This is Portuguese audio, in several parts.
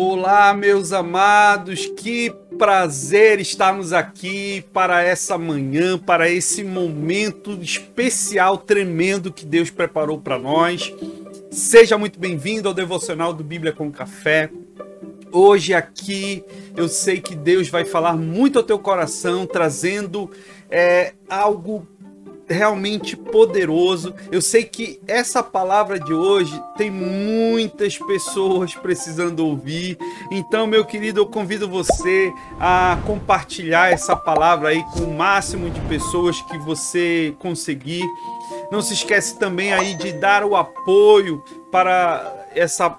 Olá, meus amados, que prazer estarmos aqui para essa manhã, para esse momento especial, tremendo que Deus preparou para nós. Seja muito bem-vindo ao devocional do Bíblia com Café. Hoje aqui eu sei que Deus vai falar muito ao teu coração, trazendo é, algo realmente poderoso. Eu sei que essa palavra de hoje tem muitas pessoas precisando ouvir. Então, meu querido, eu convido você a compartilhar essa palavra aí com o máximo de pessoas que você conseguir. Não se esquece também aí de dar o apoio para essa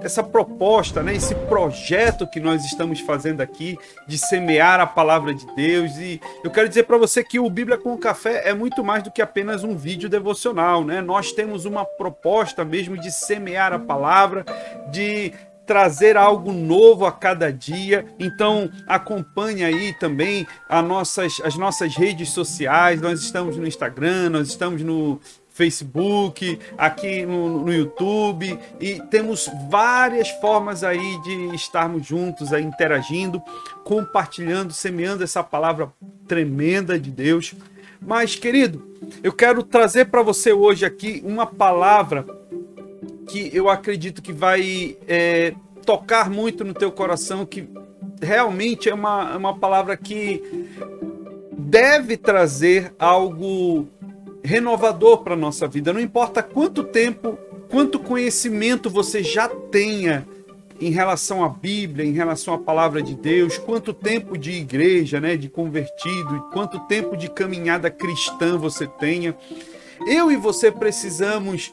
essa proposta, né, esse projeto que nós estamos fazendo aqui de semear a palavra de Deus. E eu quero dizer para você que o Bíblia com Café é muito mais do que apenas um vídeo devocional, né? Nós temos uma proposta mesmo de semear a palavra, de trazer algo novo a cada dia. Então acompanhe aí também as nossas, as nossas redes sociais. Nós estamos no Instagram, nós estamos no Facebook, aqui no, no, YouTube e temos várias formas aí de estarmos juntos, aí, interagindo, compartilhando, semeando essa palavra tremenda de Deus. Mas, querido, eu quero trazer para você hoje aqui uma palavra que eu acredito que vai é, tocar muito no teu coração, que realmente é uma, uma palavra que deve trazer algo renovador para a nossa vida. Não importa quanto tempo, quanto conhecimento você já tenha em relação à Bíblia, em relação à palavra de Deus, quanto tempo de igreja, né, de convertido, quanto tempo de caminhada cristã você tenha. Eu e você precisamos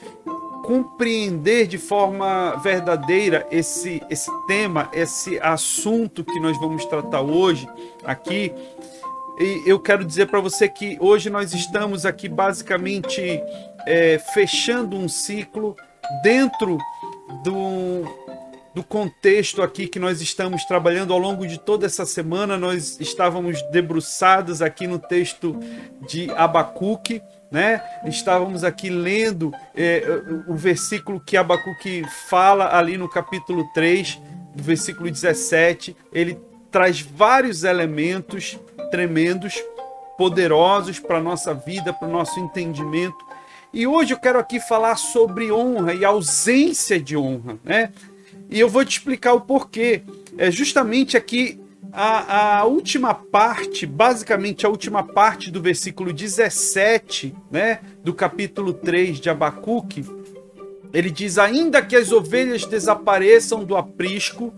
compreender de forma verdadeira esse, esse tema, esse assunto que nós vamos tratar hoje aqui, e eu quero dizer para você que hoje nós estamos aqui basicamente é, fechando um ciclo dentro do, do contexto aqui que nós estamos trabalhando ao longo de toda essa semana. Nós estávamos debruçados aqui no texto de Abacuque, né? Estávamos aqui lendo é, o versículo que Abacuque fala ali no capítulo 3, do versículo 17. Ele traz vários elementos tremendos, poderosos para a nossa vida, para o nosso entendimento. E hoje eu quero aqui falar sobre honra e ausência de honra, né? E eu vou te explicar o porquê. É justamente aqui a, a última parte, basicamente a última parte do versículo 17, né, do capítulo 3 de Abacuque, ele diz: Ainda que as ovelhas desapareçam do aprisco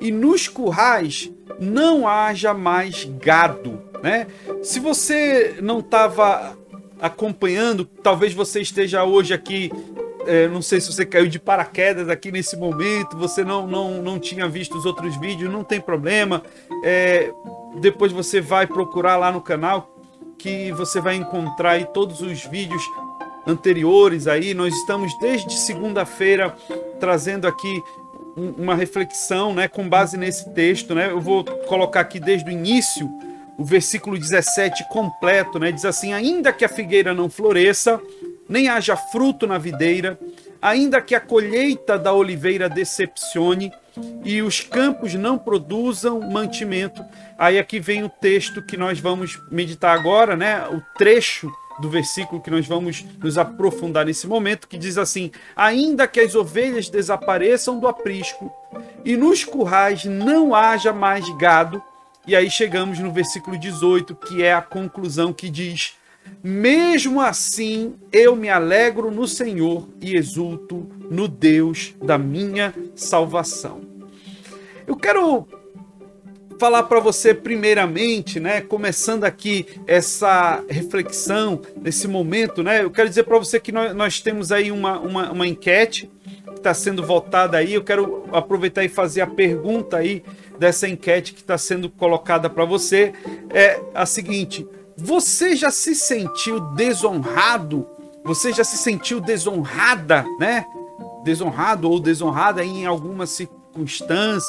e nos currais não haja mais gado, né? Se você não estava acompanhando, talvez você esteja hoje aqui é, não sei se você caiu de paraquedas aqui nesse momento, você não, não, não tinha visto os outros vídeos, não tem problema. É, depois você vai procurar lá no canal que você vai encontrar aí todos os vídeos anteriores aí. Nós estamos desde segunda-feira trazendo aqui uma reflexão, né, com base nesse texto, né? Eu vou colocar aqui desde o início o versículo 17 completo, né? Diz assim: "Ainda que a figueira não floresça, nem haja fruto na videira, ainda que a colheita da oliveira decepcione e os campos não produzam mantimento". Aí aqui vem o texto que nós vamos meditar agora, né? O trecho do versículo que nós vamos nos aprofundar nesse momento, que diz assim: Ainda que as ovelhas desapareçam do aprisco e nos currais não haja mais gado. E aí chegamos no versículo 18, que é a conclusão que diz: Mesmo assim eu me alegro no Senhor e exulto no Deus da minha salvação. Eu quero falar para você primeiramente, né, começando aqui essa reflexão nesse momento, né, eu quero dizer para você que nós, nós, temos aí uma, uma, uma enquete que está sendo votada aí, eu quero aproveitar e fazer a pergunta aí dessa enquete que está sendo colocada para você, é a seguinte, você já se sentiu desonrado? Você já se sentiu desonrada, né? Desonrado ou desonrada em alguma circunstância,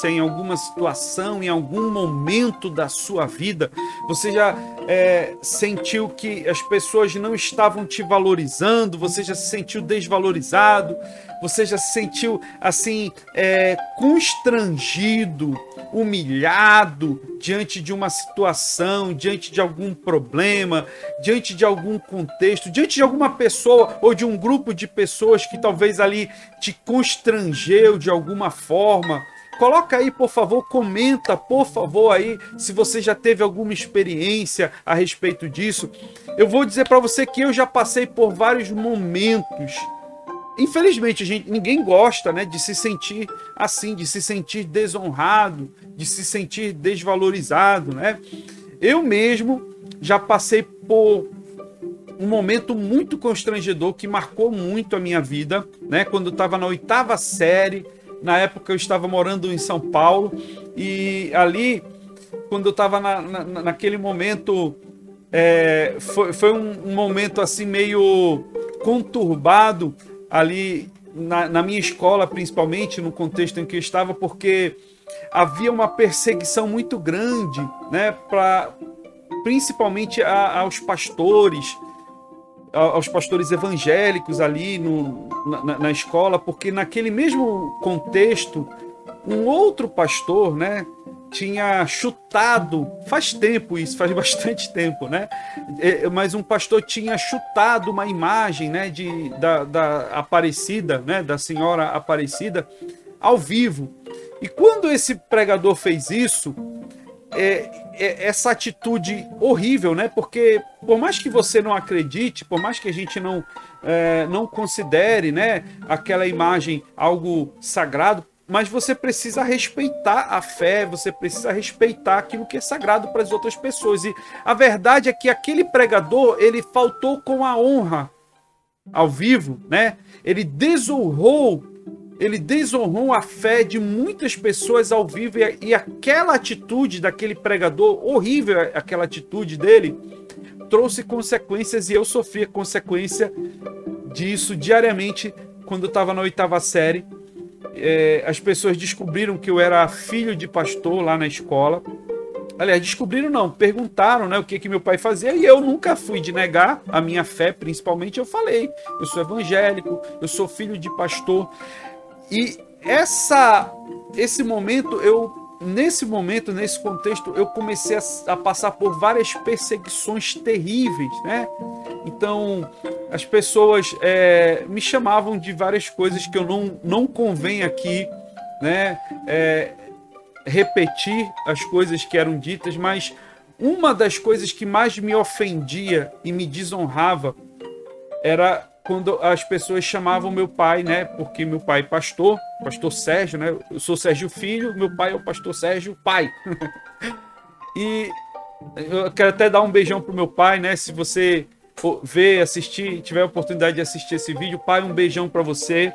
em alguma situação, em algum momento da sua vida, você já é, sentiu que as pessoas não estavam te valorizando, você já se sentiu desvalorizado, você já se sentiu assim é, constrangido, humilhado diante de uma situação, diante de algum problema, diante de algum contexto, diante de alguma pessoa ou de um grupo de pessoas que talvez ali te constrangeu de alguma forma. Coloca aí, por favor, comenta, por favor, aí, se você já teve alguma experiência a respeito disso. Eu vou dizer para você que eu já passei por vários momentos Infelizmente, gente, ninguém gosta né, de se sentir assim, de se sentir desonrado, de se sentir desvalorizado. Né? Eu mesmo já passei por um momento muito constrangedor que marcou muito a minha vida, né? Quando eu estava na oitava série, na época eu estava morando em São Paulo, e ali, quando eu estava na, na, naquele momento, é, foi, foi um, um momento assim meio conturbado ali na, na, minha escola, principalmente no contexto em que eu estava, porque havia uma perseguição muito grande, né, para principalmente a, aos pastores, aos pastores evangélicos ali no, na, na escola, porque naquele mesmo contexto, um outro pastor, né, tinha chutado, faz tempo isso, faz bastante tempo, né? É, mas um pastor tinha chutado uma imagem, né, de, da, da Aparecida, né, da Senhora Aparecida, ao vivo. E quando esse pregador fez isso, é, é, essa atitude horrível, né? Porque por mais que você não acredite, por mais que a gente não é, não considere, né, aquela imagem algo sagrado, mas você precisa respeitar a fé, você precisa respeitar aquilo que é sagrado para as outras pessoas. E a verdade é que aquele pregador, ele faltou com a honra ao vivo, né? Ele desonrou, ele desonrou a fé de muitas pessoas ao vivo e, aquela atitude daquele pregador, horrível aquela atitude dele, trouxe consequências e eu sofri a consequência disso diariamente quando eu estava na oitava série é, as pessoas descobriram que eu era filho de pastor lá na escola. Aliás, descobriram não, perguntaram né, o que, que meu pai fazia e eu nunca fui de negar a minha fé, principalmente eu falei, eu sou evangélico, eu sou filho de pastor. E essa esse momento eu nesse momento, nesse contexto, eu comecei a, a, passar por várias perseguições terríveis, né? Então, as pessoas é, me chamavam de várias coisas que eu não, não convém aqui, né? É, repetir as coisas que eram ditas, mas uma das coisas que mais me ofendia e me desonrava era quando as pessoas chamavam meu pai, né? Porque meu pai é pastor, pastor Sérgio, né? Eu sou Sérgio Filho, meu pai é o pastor Sérgio Pai. e eu quero até dar um beijão pro meu pai, né? Se você ver, assistir, tiver a oportunidade de assistir esse vídeo, pai, um beijão para você.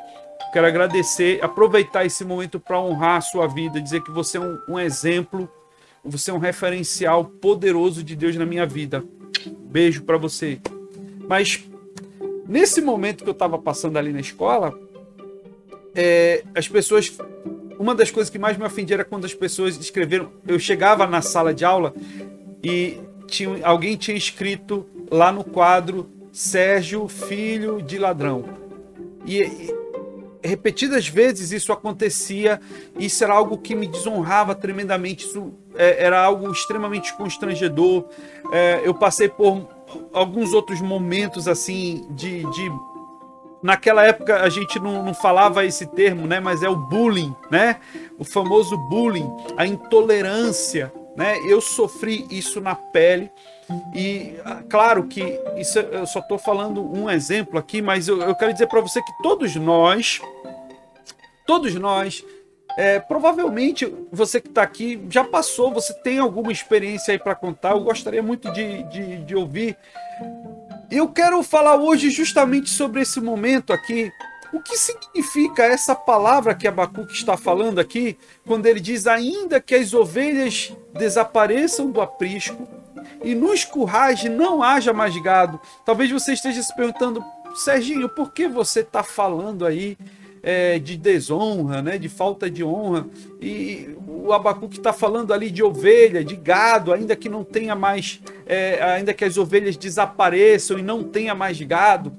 Quero agradecer, aproveitar esse momento para honrar a sua vida, dizer que você é um, um exemplo, você é um referencial poderoso de Deus na minha vida. Beijo para você. Mas Nesse momento que eu estava passando ali na escola, é, as pessoas. Uma das coisas que mais me ofendia era quando as pessoas escreveram. Eu chegava na sala de aula e tinha, alguém tinha escrito lá no quadro Sérgio, filho de ladrão. E, e repetidas vezes isso acontecia, isso era algo que me desonrava tremendamente, isso é, era algo extremamente constrangedor. É, eu passei por alguns outros momentos assim de, de naquela época a gente não, não, falava esse termo, né? Mas é o bullying, né? O famoso bullying, a intolerância, né? Eu sofri isso na pele e ah, claro que isso eu só estou falando um exemplo aqui, mas eu, eu quero dizer para você que todos nós, todos nós é, provavelmente você que está aqui já passou, você tem alguma experiência aí para contar. Eu gostaria muito de, de, de ouvir. Eu quero falar hoje justamente sobre esse momento aqui. O que significa essa palavra que Abacuque está falando aqui, quando ele diz: Ainda que as ovelhas desapareçam do aprisco e nos currais não haja mais gado. Talvez você esteja se perguntando, Serginho, por que você está falando aí é, de desonra, né? de falta de honra. E o Abacuque está falando ali de ovelha, de gado, ainda que não tenha mais, é, ainda que as ovelhas desapareçam e não tenha mais gado.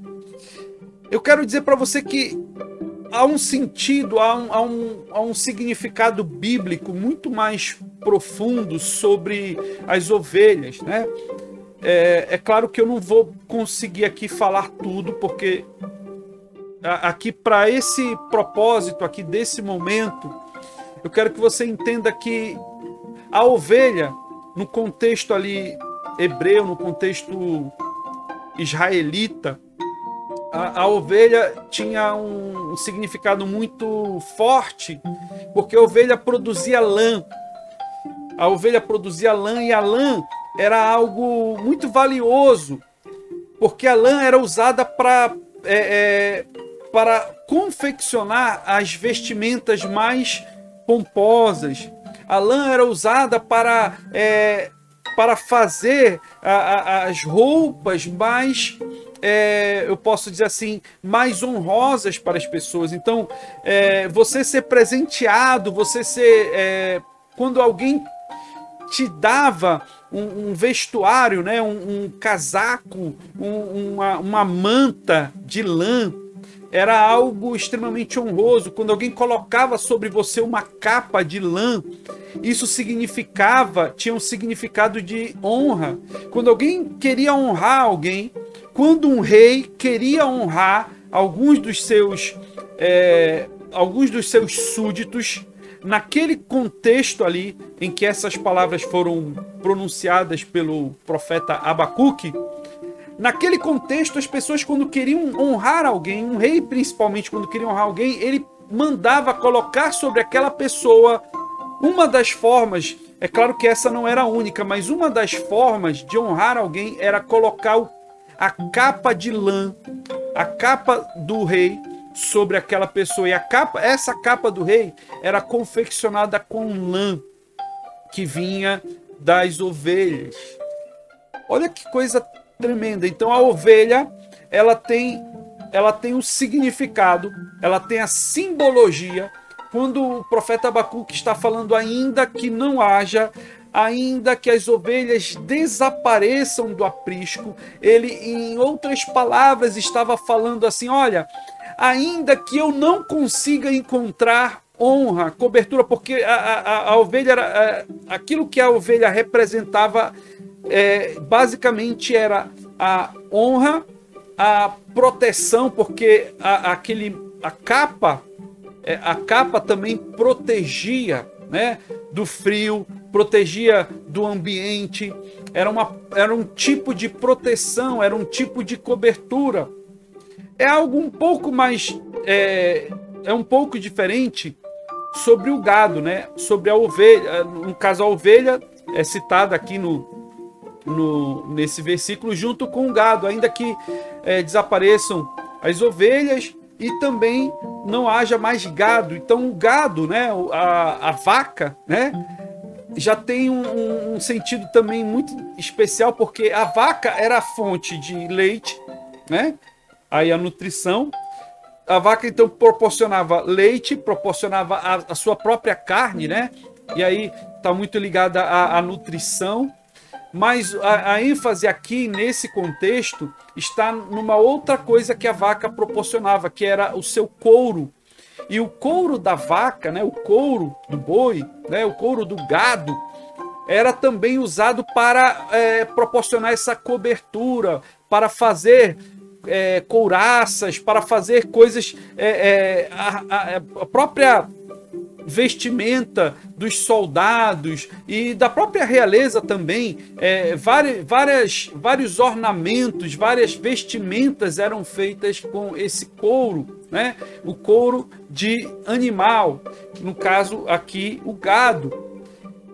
Eu quero dizer para você que há um sentido, há um, há, um, há um significado bíblico muito mais profundo sobre as ovelhas, né? É, é, claro que eu não vou conseguir aqui falar tudo, porque aqui para esse propósito aqui desse momento, eu quero que você entenda que a ovelha, no contexto ali hebreu, no contexto israelita, a, a, ovelha tinha um significado muito forte, porque a ovelha produzia lã. A ovelha produzia lã e a lã era algo muito valioso, porque a lã era usada para é, é, para confeccionar as vestimentas mais pomposas. A lã era usada para é, para fazer a, a, as roupas mais é, eu posso dizer assim, mais honrosas para as pessoas. Então, é, você ser presenteado, você ser. É, quando alguém te dava um, um vestuário, né, um, um casaco, um, uma, uma manta de lã, era algo extremamente honroso. Quando alguém colocava sobre você uma capa de lã, isso significava, tinha um significado de honra. Quando alguém queria honrar alguém, quando um rei queria honrar alguns dos seus é, alguns dos seus súditos naquele contexto ali em que essas palavras foram pronunciadas pelo profeta Abacuque, naquele contexto as pessoas quando queriam honrar alguém, um rei principalmente quando queria honrar alguém, ele mandava colocar sobre aquela pessoa uma das formas, é claro que essa não era a única, mas uma das formas de honrar alguém era colocar a capa de lã, a capa do rei sobre aquela pessoa. E a capa, essa capa do rei era confeccionada com lã que vinha das ovelhas. Olha que coisa tremenda. Então a ovelha, ela tem ela tem um significado, ela tem a simbologia quando o profeta Abacuque está falando ainda que não haja ainda que as ovelhas desapareçam do aprisco, ele, em outras palavras, estava falando assim: olha, ainda que eu não consiga encontrar honra, cobertura, porque a, a, a ovelha era a, aquilo que a ovelha representava é, basicamente era a honra, a proteção, porque a, aquele a capa é, a capa também protegia né, do frio, protegia do ambiente, era, uma, era um tipo de proteção, era um tipo de cobertura. É algo um pouco mais. É, é um pouco diferente sobre o gado, né? Sobre a ovelha. No caso, a ovelha é citada aqui no, no, nesse versículo junto com o gado, ainda que é, desapareçam as ovelhas e também não haja mais gado. Então o gado, né, a, a vaca, né, já tem um, um, sentido também muito especial porque a vaca era a fonte de leite, né? Aí a nutrição. A vaca então proporcionava leite, proporcionava a, a sua própria carne, né? E aí está muito ligada à, à nutrição mas a, a, ênfase aqui nesse contexto está numa outra coisa que a vaca proporcionava, que era o seu couro. E o couro da vaca, né, o couro do boi, né, o couro do gado, era também usado para é, proporcionar essa cobertura, para fazer é, couraças, para fazer coisas. É, é a, a, a própria vestimenta dos soldados e da própria realeza também. É, várias, vários ornamentos, várias vestimentas eram feitas com esse couro, né? o couro de animal, no caso aqui o gado.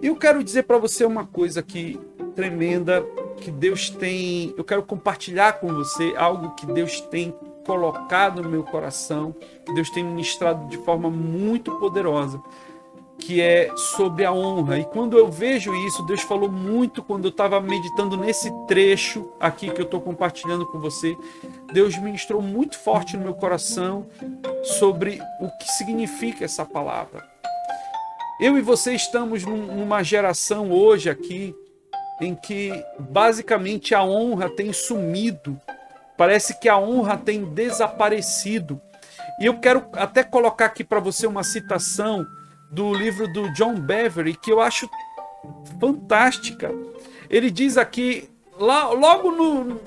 Eu quero dizer para você uma coisa aqui tremenda que Deus tem, eu quero compartilhar com você algo que Deus tem colocado no meu coração, Deus tem ministrado de forma muito poderosa. que é sobre a honra. E quando eu vejo isso, Deus falou muito quando eu estava meditando nesse trecho aqui que eu estou compartilhando com você. Deus ministrou muito forte no meu coração sobre o que significa essa palavra. Eu e você estamos numa geração hoje aqui em que basicamente a honra tem sumido. Parece que a honra tem desaparecido. E eu quero até colocar aqui para você uma citação do livro do John Beverly que eu acho fantástica. Ele diz aqui, lá, logo no.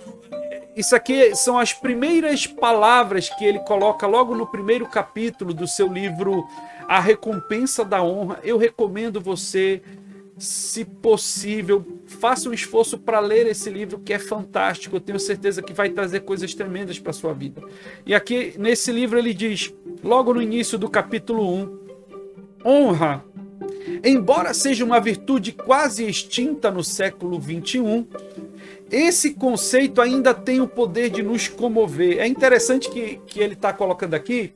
Isso aqui são as primeiras palavras que ele coloca logo no primeiro capítulo do seu livro A Recompensa da Honra. Eu recomendo você se possível, faça um esforço para ler esse livro que é fantástico. Eu tenho certeza que vai trazer coisas tremendas para sua vida. E aqui nesse livro ele diz, logo no início do capítulo 1, honra, embora seja uma virtude quase extinta no século 21, esse conceito ainda tem o poder de nos comover. É interessante que, que ele está colocando aqui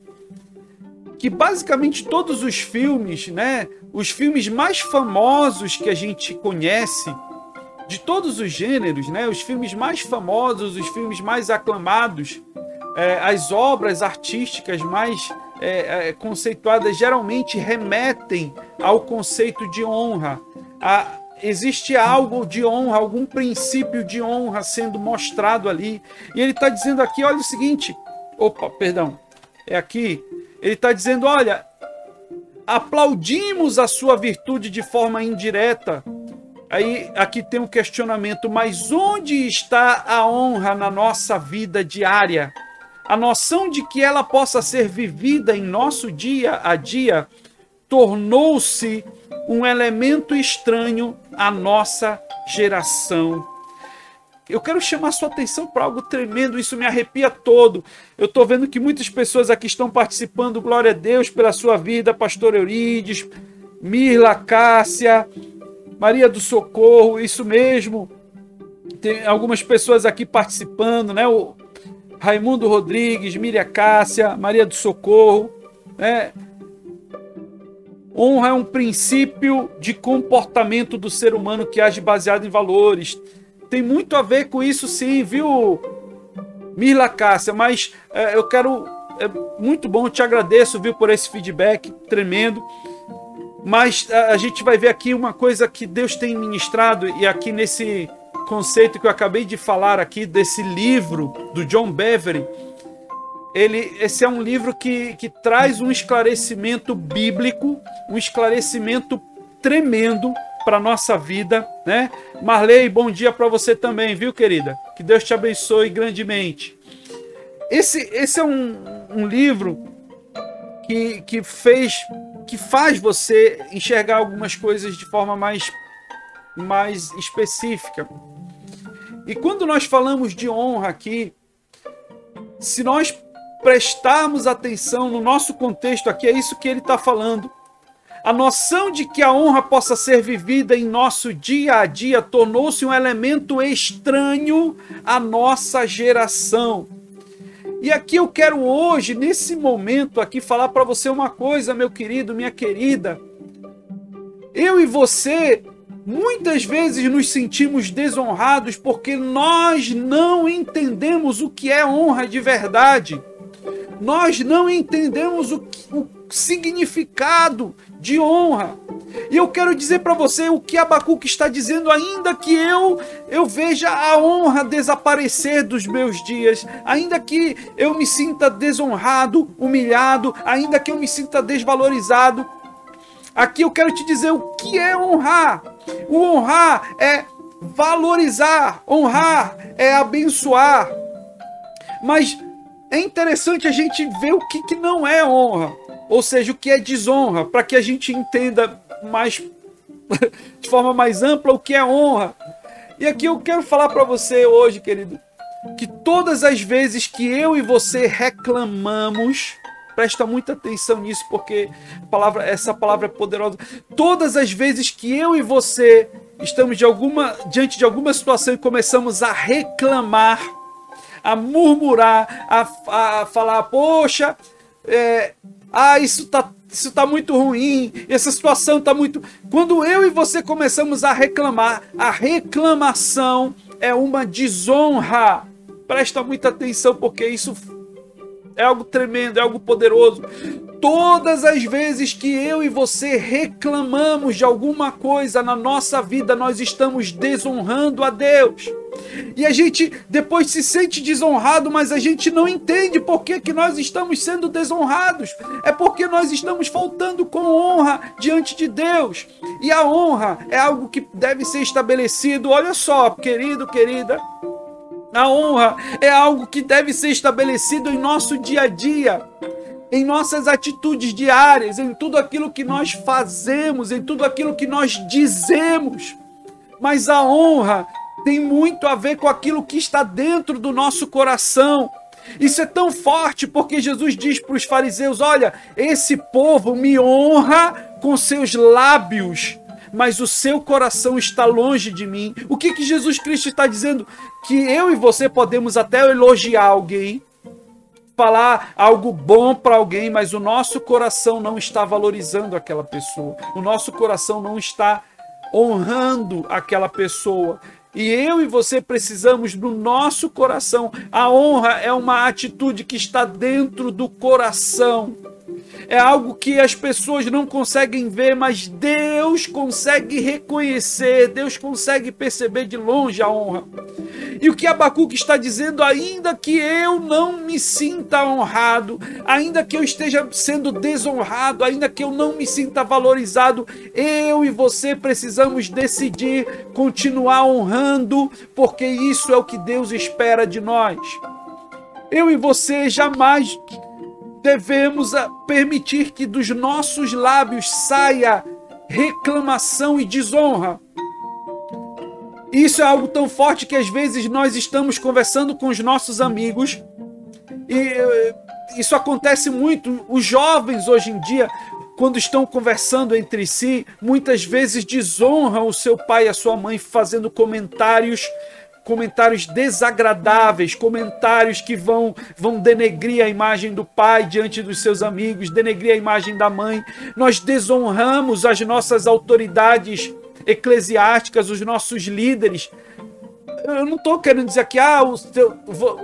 que basicamente todos os filmes, né, os filmes mais famosos que a gente conhece, de todos os gêneros, né, os filmes mais famosos, os filmes mais aclamados, é, as obras artísticas mais é, é, conceituadas geralmente remetem ao conceito de honra. A, existe algo de honra, algum princípio de honra sendo mostrado ali. E ele está dizendo aqui, olha o seguinte, opa, perdão, é aqui ele está dizendo: olha, aplaudimos a sua virtude de forma indireta. Aí aqui tem um questionamento, mas onde está a honra na nossa vida diária? A noção de que ela possa ser vivida em nosso dia a dia tornou-se um elemento estranho à nossa geração eu quero chamar sua atenção para algo tremendo, isso me arrepia todo. Eu estou vendo que muitas pessoas aqui estão participando, glória a Deus pela sua vida, pastor Eurides, Mirla Cássia, Maria do Socorro, isso mesmo. Tem algumas pessoas aqui participando, né? O Raimundo Rodrigues, Miriam Cássia, Maria do Socorro, né? Honra é um princípio de comportamento do ser humano que age baseado em valores tem muito a ver com isso sim, viu, Mirla Cássia? Mas é, eu quero. É muito bom, te agradeço, viu, por esse feedback tremendo. Mas a, a gente vai ver aqui uma coisa que Deus tem ministrado, e aqui nesse conceito que eu acabei de falar aqui, desse livro do John Beverly, ele, esse é um livro que, que traz um esclarecimento bíblico, um esclarecimento tremendo para nossa vida, né? Marley, bom dia para você também, viu, querida? Que Deus te abençoe grandemente. Esse, esse é um, um livro que, que fez, que faz você enxergar algumas coisas de forma mais, mais específica. E quando nós falamos de honra aqui, se nós prestarmos atenção no nosso contexto aqui, é isso que ele está falando a noção de que a honra possa ser vivida em nosso dia a dia tornou-se um elemento estranho à nossa geração. E aqui eu quero hoje, nesse momento aqui, falar para você uma coisa, meu querido, minha querida. Eu e você muitas vezes nos sentimos desonrados porque nós não entendemos o que é honra de verdade. Nós não entendemos o, o significado de honra. E eu quero dizer para você o que Abacuque está dizendo, ainda que eu eu veja a honra desaparecer dos meus dias, ainda que eu me sinta desonrado, humilhado, ainda que eu me sinta desvalorizado. Aqui eu quero te dizer o que é honrar. O honrar é valorizar, honrar é abençoar. Mas é interessante a gente ver o que, que não é honra ou seja, o que é desonra, para que a gente entenda mais de forma mais ampla o que é honra. E aqui eu quero falar para você hoje, querido, que todas as vezes que eu e você reclamamos, presta muita atenção nisso porque palavra, essa palavra é poderosa. Todas as vezes que eu e você estamos de alguma diante de alguma situação e começamos a reclamar, a murmurar, a, a falar, poxa, é, ah, isso tá isso está muito ruim, essa situação está muito. Quando eu e você começamos a reclamar, a reclamação é uma desonra. Presta muita atenção, porque isso é algo tremendo, é algo poderoso. Todas as vezes que eu e você reclamamos de alguma coisa na nossa vida, nós estamos desonrando a Deus. E a gente depois se sente desonrado, mas a gente não entende por que, que nós estamos sendo desonrados. É porque nós estamos faltando com honra diante de Deus. E a honra é algo que deve ser estabelecido. Olha só, querido, querida. A honra é algo que deve ser estabelecido em nosso dia a dia, em nossas atitudes diárias, em tudo aquilo que nós fazemos, em tudo aquilo que nós dizemos. Mas a honra tem muito a ver com aquilo que está dentro do nosso coração. Isso é tão forte porque Jesus diz para os fariseus: Olha, esse povo me honra com seus lábios, mas o seu coração está longe de mim. O que, que Jesus Cristo está dizendo? Que eu e você podemos até elogiar alguém, falar algo bom para alguém, mas o nosso coração não está valorizando aquela pessoa, o nosso coração não está honrando aquela pessoa. E eu e você precisamos do nosso coração. A honra é uma atitude que está dentro do coração é algo que as pessoas não conseguem ver, mas Deus consegue reconhecer, Deus consegue perceber de longe a honra. E o que Abacuque está dizendo, ainda que eu não me sinta honrado, ainda que eu esteja sendo desonrado, ainda que eu não me sinta valorizado, eu e você precisamos decidir continuar honrando, porque isso é o que Deus espera de nós. Eu e você jamais devemos permitir que dos nossos lábios saia reclamação e desonra. Isso é algo tão forte que às vezes nós estamos conversando com os nossos amigos e eh, isso acontece muito. Os jovens hoje em dia, quando estão conversando entre si, muitas vezes desonram o seu pai e a sua mãe fazendo comentários comentários desagradáveis, comentários que vão, vão denegrir a imagem do pai diante dos seus amigos, denegrir a imagem da mãe. Nós desonramos as nossas autoridades eclesiásticas, os nossos líderes. Eu não estou querendo dizer que ah,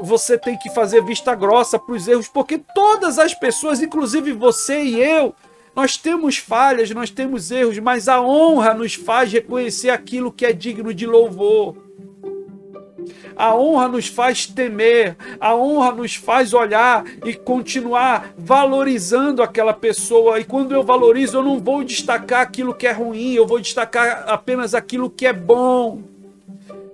você tem que fazer vista grossa para os erros, porque todas as pessoas, inclusive você e eu, nós temos falhas, nós temos erros, mas a honra nos faz reconhecer aquilo que é digno de louvor. A honra nos faz temer, a honra nos faz olhar e continuar valorizando aquela pessoa. E quando eu valorizo, eu não vou destacar aquilo que é ruim, eu vou destacar apenas aquilo que é bom.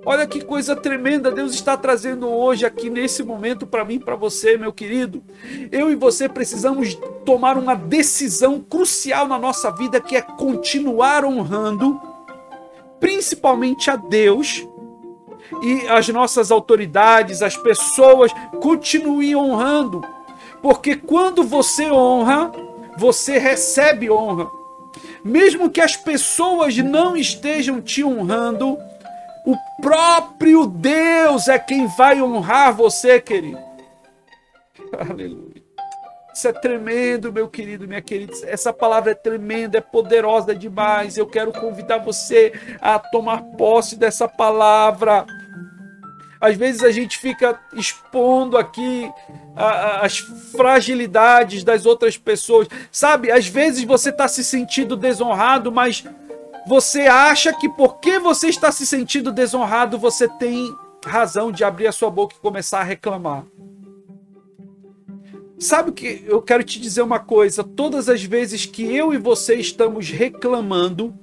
Olha que coisa tremenda Deus está trazendo hoje aqui nesse momento para mim, para você, meu querido. Eu e você precisamos tomar uma decisão crucial na nossa vida que é continuar honrando principalmente a Deus e as nossas autoridades, as pessoas, continuem honrando. Porque quando você honra, você recebe honra. Mesmo que as pessoas não estejam te honrando, o próprio Deus é quem vai honrar você, querido. Aleluia. Isso é tremendo, meu querido, minha querida. Essa palavra é tremenda, é poderosa demais. Eu quero convidar você a tomar posse dessa palavra. Às vezes a gente fica expondo aqui as fragilidades das outras pessoas. Sabe, às vezes você está se sentindo desonrado, mas você acha que porque você está se sentindo desonrado, você tem razão de abrir a sua boca e começar a reclamar. Sabe que eu quero te dizer uma coisa? Todas as vezes que eu e você estamos reclamando,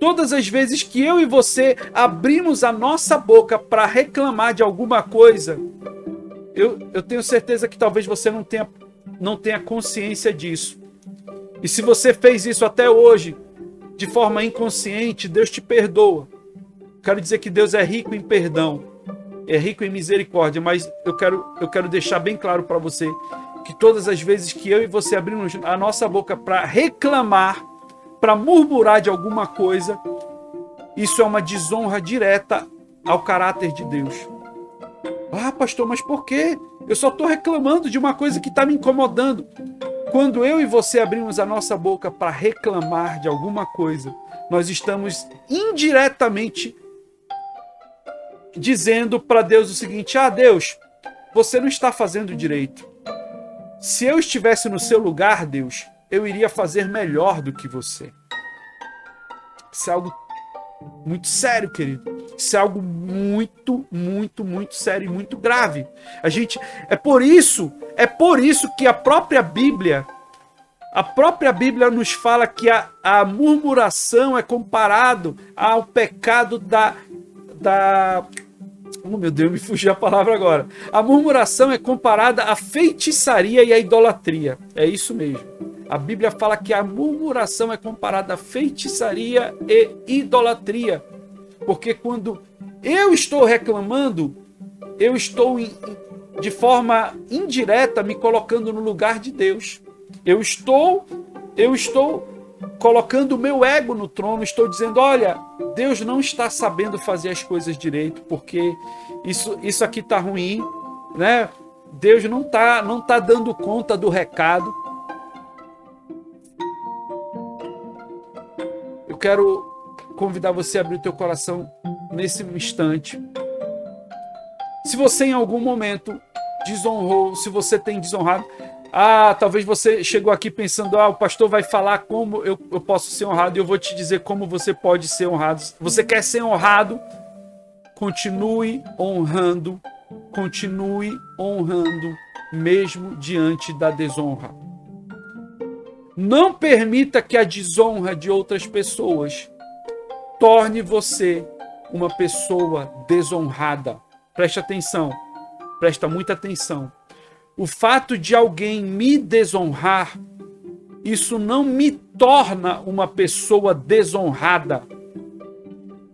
todas as vezes que eu e você abrimos a nossa boca para reclamar de alguma coisa, eu, eu tenho certeza que talvez você não tenha, não tenha consciência disso. E se você fez isso até hoje, de forma inconsciente, Deus te perdoa. Quero dizer que Deus é rico em perdão, é rico em misericórdia, mas eu quero, eu quero deixar bem claro para você que todas as vezes que eu e você abrimos a nossa boca para reclamar, para murmurar de alguma coisa, isso é uma desonra direta ao caráter de Deus. Ah, pastor, mas por quê? Eu só estou reclamando de uma coisa que está me incomodando. Quando eu e você abrimos a nossa boca para reclamar de alguma coisa, nós estamos indiretamente dizendo para Deus o seguinte: Ah, Deus, você não está fazendo direito. Se eu estivesse no seu lugar, Deus, eu iria fazer melhor do que você. Isso é algo muito sério, querido. Isso é algo muito, muito, muito sério e muito grave. A gente é por isso, é por isso que a própria Bíblia, a própria Bíblia nos fala que a, a murmuração é comparado ao pecado da da Oh, meu Deus, me fugiu a palavra agora. A murmuração é comparada à feitiçaria e à idolatria. É isso mesmo. A Bíblia fala que a murmuração é comparada a feitiçaria e idolatria. Porque quando eu estou reclamando, eu estou de forma indireta me colocando no lugar de Deus. Eu estou eu estou colocando o meu ego no trono, estou dizendo, olha, Deus não está sabendo fazer as coisas direito, porque isso isso aqui está ruim, né? Deus não está não tá dando conta do recado. quero convidar você a abrir o teu coração nesse instante. Se você em algum momento desonrou, se você tem desonrado, ah, talvez você chegou aqui pensando, ah, o pastor vai falar como eu, eu posso ser honrado e eu vou te dizer como você pode ser honrado. Você quer ser honrado? Continue honrando, continue honrando, mesmo diante da desonra. Não permita que a desonra de outras pessoas torne você uma pessoa desonrada. Preste atenção, presta muita atenção. O fato de alguém me desonrar, isso não me torna uma pessoa desonrada.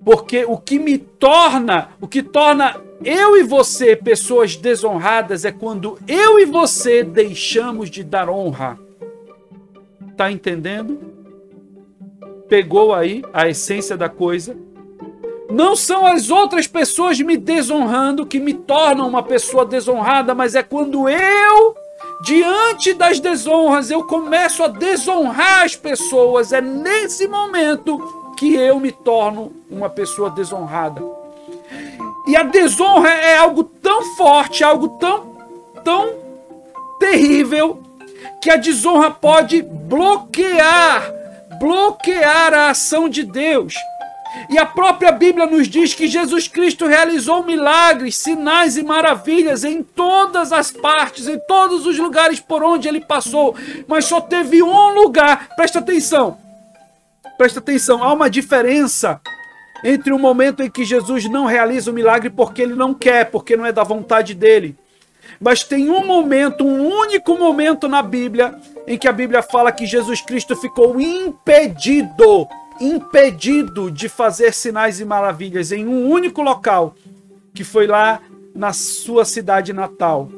Porque o que me torna, o que torna eu e você pessoas desonradas é quando eu e você deixamos de dar honra Tá entendendo? Pegou aí a essência da coisa. Não são as outras pessoas me desonrando que me tornam uma pessoa desonrada, mas é quando eu, diante das desonras, eu começo a desonrar as pessoas. É nesse momento que eu me torno uma pessoa desonrada. E a desonra é algo tão forte, algo tão, tão terrível, que a desonra pode bloquear, bloquear a ação de Deus. E a própria Bíblia nos diz que Jesus Cristo realizou milagres, sinais e maravilhas em todas as partes, em todos os lugares por onde ele passou, mas só teve um lugar. Presta atenção. Presta atenção, há uma diferença entre o momento em que Jesus não realiza o milagre porque ele não quer, porque não é da vontade dele, mas tem um momento, um único momento na Bíblia, em que a Bíblia fala que Jesus Cristo ficou impedido, impedido de fazer sinais e maravilhas em um único local, que foi lá na sua cidade natal.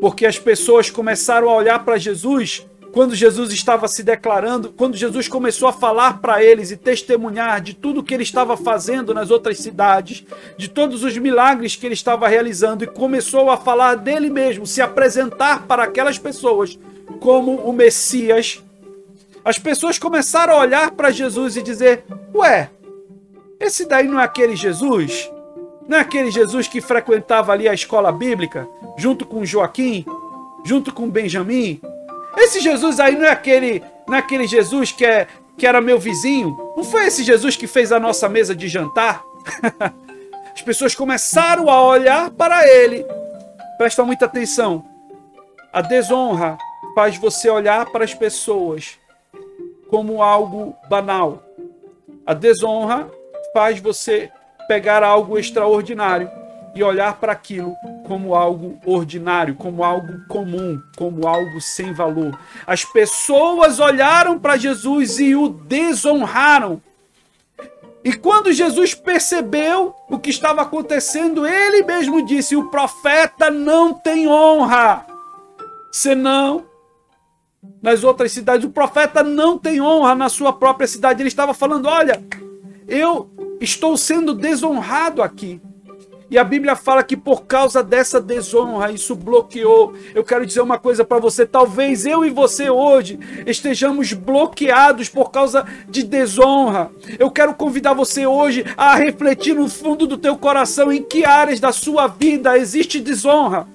Porque as pessoas começaram a olhar para Jesus quando Jesus estava se declarando, quando Jesus começou a falar para eles e testemunhar de tudo que ele estava fazendo nas outras cidades, de todos os milagres que ele estava realizando e começou a falar dele mesmo, se apresentar para aquelas pessoas como o Messias, as pessoas começaram a olhar para Jesus e dizer: Ué, esse daí não é aquele Jesus? Não é aquele Jesus que frequentava ali a escola bíblica, junto com Joaquim, junto com Benjamim? Esse Jesus aí não é aquele, não é aquele Jesus que, é, que era meu vizinho? Não foi esse Jesus que fez a nossa mesa de jantar? As pessoas começaram a olhar para ele. Presta muita atenção. A desonra faz você olhar para as pessoas como algo banal. A desonra faz você pegar algo extraordinário e olhar para aquilo como algo ordinário, como algo comum, como algo sem valor. As pessoas olharam para Jesus e o desonraram. E quando Jesus percebeu o que estava acontecendo, ele mesmo disse: O profeta não tem honra, senão nas outras cidades. O profeta não tem honra na sua própria cidade. Ele estava falando: Olha, eu estou sendo desonrado aqui. E a Bíblia fala que por causa dessa desonra, isso bloqueou. Eu quero dizer uma coisa para você: talvez eu e você hoje estejamos bloqueados por causa de desonra. Eu quero convidar você hoje a refletir no fundo do teu coração em que áreas da sua vida existe desonra.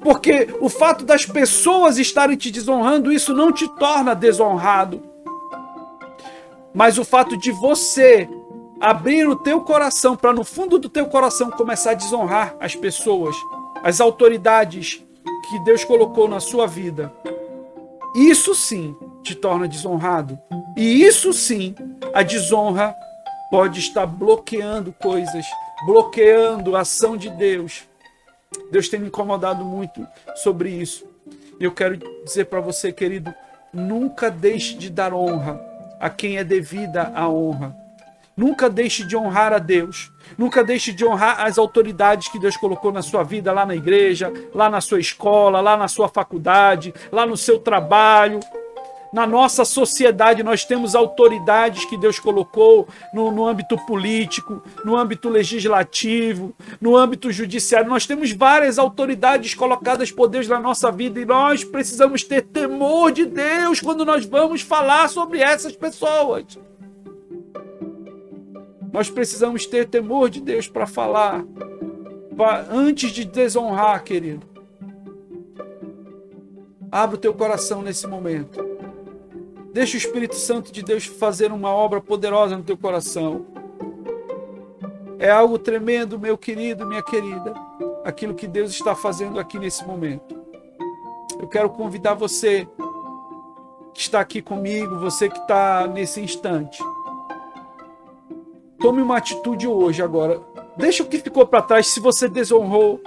Porque o fato das pessoas estarem te desonrando, isso não te torna desonrado. Mas o fato de você abrir o teu coração para no fundo do teu coração começar a desonrar as pessoas, as autoridades que Deus colocou na sua vida. Isso sim te torna desonrado. E isso sim, a desonra pode estar bloqueando coisas, bloqueando a ação de Deus. Deus tem me incomodado muito sobre isso. E eu quero dizer para você, querido, nunca deixe de dar honra a quem é devida a honra. Nunca deixe de honrar a Deus. Nunca deixe de honrar as autoridades que Deus colocou na sua vida, lá na igreja, lá na sua escola, lá na sua faculdade, lá no seu trabalho. Na nossa sociedade, nós temos autoridades que Deus colocou no, no âmbito político, no âmbito legislativo, no âmbito judiciário. Nós temos várias autoridades colocadas por Deus na nossa vida e nós precisamos ter temor de Deus quando nós vamos falar sobre essas pessoas. Nós precisamos ter temor de Deus para falar, pra, antes de desonrar, querido. Abra o teu coração nesse momento. Deixa o Espírito Santo de Deus fazer uma obra poderosa no teu coração. É algo tremendo, meu querido, minha querida, aquilo que Deus está fazendo aqui nesse momento. Eu quero convidar você que está aqui comigo, você que está nesse instante, Tome uma atitude hoje agora. Deixa o que ficou para trás se você desonrou,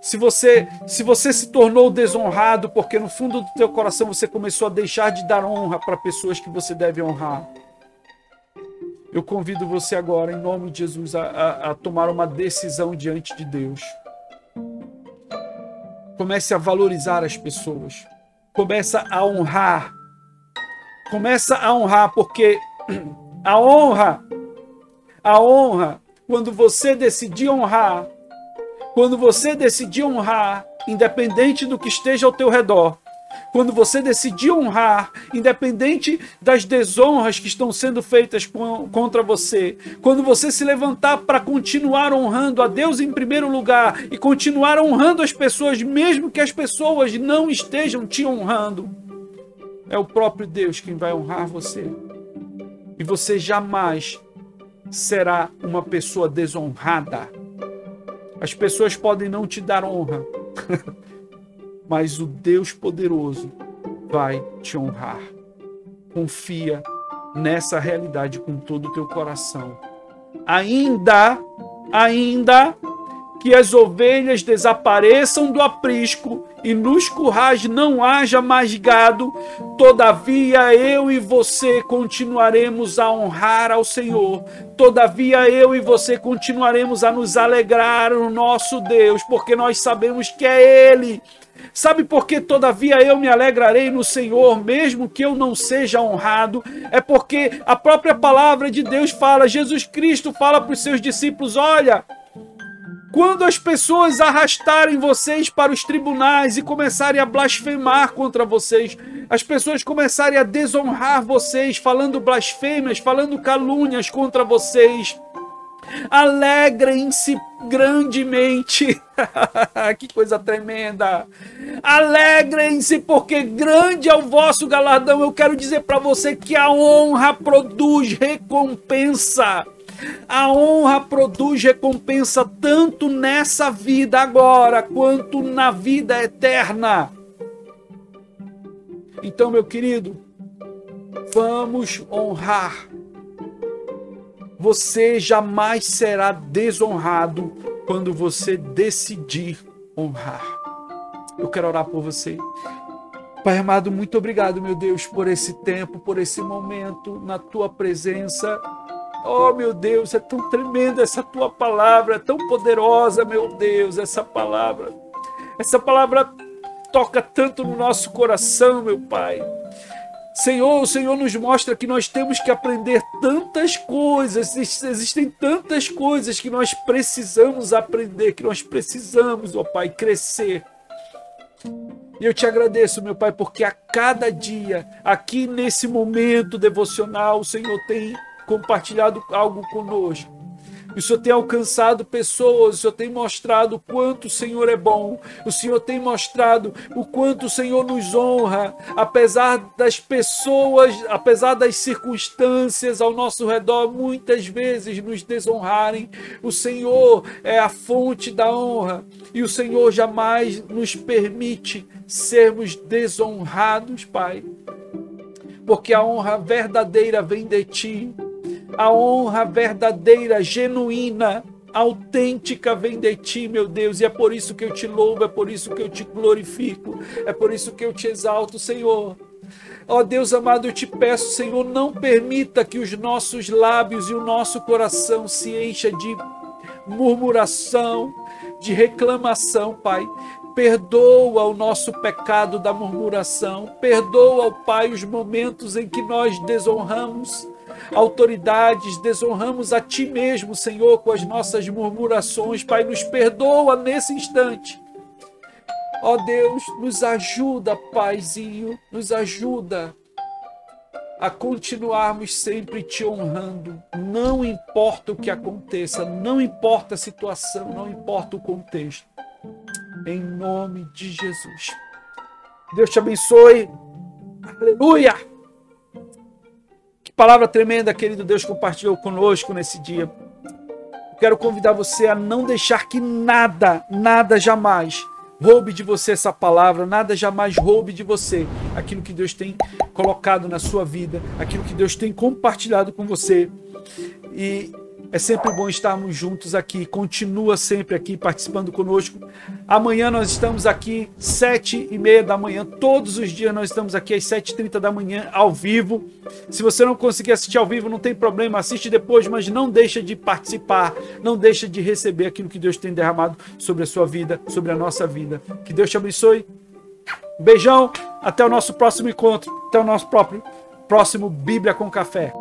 se você se você se tornou desonrado porque no fundo do teu coração você começou a deixar de dar honra para pessoas que você deve honrar. Eu convido você agora, em nome de Jesus, a, a, a tomar uma decisão diante de Deus. Comece a valorizar as pessoas. Começa a honrar. Começa a honrar, porque a honra a honra, quando você decidir honrar, quando você decidir honrar, independente do que esteja ao teu redor, quando você decidir honrar, independente das desonras que estão sendo feitas contra você, quando você se levantar para continuar honrando a Deus em primeiro lugar e continuar honrando as pessoas, mesmo que as pessoas não estejam te honrando, é o próprio Deus quem vai honrar você. E você jamais será uma pessoa desonrada. As pessoas podem não te dar honra, mas o Deus poderoso vai te honrar. Confia nessa realidade com todo o teu coração. Ainda, ainda que as ovelhas desapareçam do aprisco e nos currais não haja mais gado, todavia eu e você continuaremos a honrar ao Senhor. Todavia eu e você continuaremos a nos alegrar no nosso Deus, porque nós sabemos que é Ele. Sabe por que todavia eu me alegrarei no Senhor, mesmo que eu não seja honrado? É porque a própria palavra de Deus fala, Jesus Cristo fala para os seus discípulos: olha, quando as pessoas arrastarem vocês para os tribunais e começarem a blasfemar contra vocês, as pessoas começarem a desonrar vocês, falando blasfêmias, falando calúnias contra vocês, alegrem-se grandemente. que coisa tremenda! Alegrem-se, porque grande é o vosso galardão. Eu quero dizer para você que a honra produz recompensa. A honra produz recompensa tanto nessa vida agora quanto na vida eterna. Então, meu querido, vamos honrar. Você jamais será desonrado quando você decidir honrar. Eu quero orar por você. Pai amado, muito obrigado, meu Deus, por esse tempo, por esse momento na tua presença. Oh, meu Deus, é tão tremenda essa tua palavra, é tão poderosa, meu Deus, essa palavra. Essa palavra toca tanto no nosso coração, meu Pai. Senhor, o Senhor nos mostra que nós temos que aprender tantas coisas, existem tantas coisas que nós precisamos aprender, que nós precisamos, ó Pai, crescer. E eu te agradeço, meu Pai, porque a cada dia, aqui nesse momento devocional, o Senhor tem compartilhado algo conosco o Senhor tem alcançado pessoas, o Senhor tem mostrado o quanto o Senhor é bom, o Senhor tem mostrado o quanto o Senhor nos honra, apesar das pessoas, apesar das circunstâncias ao nosso redor muitas vezes nos desonrarem. O Senhor é a fonte da honra e o Senhor jamais nos permite sermos desonrados, Pai. Porque a honra verdadeira vem de ti a honra verdadeira, genuína, autêntica vem de ti, meu Deus, e é por isso que eu te louvo, é por isso que eu te glorifico, é por isso que eu te exalto, Senhor. Ó Deus amado, eu te peço, Senhor, não permita que os nossos lábios e o nosso coração se encha de murmuração, de reclamação, Pai. Perdoa o nosso pecado da murmuração, perdoa, Pai, os momentos em que nós desonramos autoridades, desonramos a Ti mesmo, Senhor, com as nossas murmurações. Pai, nos perdoa nesse instante. Ó Deus, nos ajuda, Paizinho, nos ajuda a continuarmos sempre te honrando. Não importa o que aconteça, não importa a situação, não importa o contexto. Em nome de Jesus. Deus te abençoe. Aleluia! Palavra tremenda, querido Deus, compartilhou conosco nesse dia. Quero convidar você a não deixar que nada, nada jamais roube de você essa palavra, nada jamais roube de você aquilo que Deus tem colocado na sua vida, aquilo que Deus tem compartilhado com você. E é sempre bom estarmos juntos aqui. Continua sempre aqui participando conosco. Amanhã nós estamos aqui sete e meia da manhã. Todos os dias nós estamos aqui às sete e trinta da manhã ao vivo. Se você não conseguir assistir ao vivo, não tem problema. Assiste depois, mas não deixa de participar. Não deixa de receber aquilo que Deus tem derramado sobre a sua vida, sobre a nossa vida. Que Deus te abençoe. beijão. Até o nosso próximo encontro. Até o nosso próprio próximo Bíblia com Café.